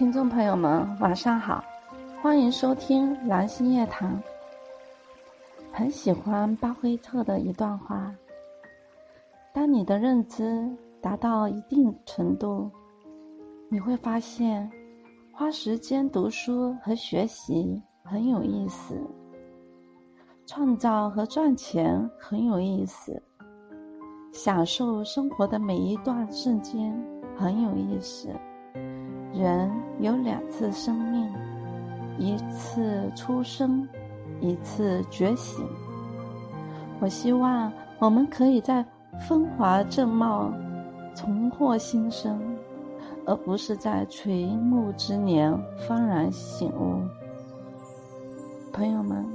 听众朋友们，晚上好，欢迎收听蓝星夜谈。很喜欢巴菲特的一段话：当你的认知达到一定程度，你会发现花时间读书和学习很有意思，创造和赚钱很有意思，享受生活的每一段瞬间很有意思。人有两次生命，一次出生，一次觉醒。我希望我们可以在风华正茂、重获新生，而不是在垂暮之年幡然醒悟。朋友们，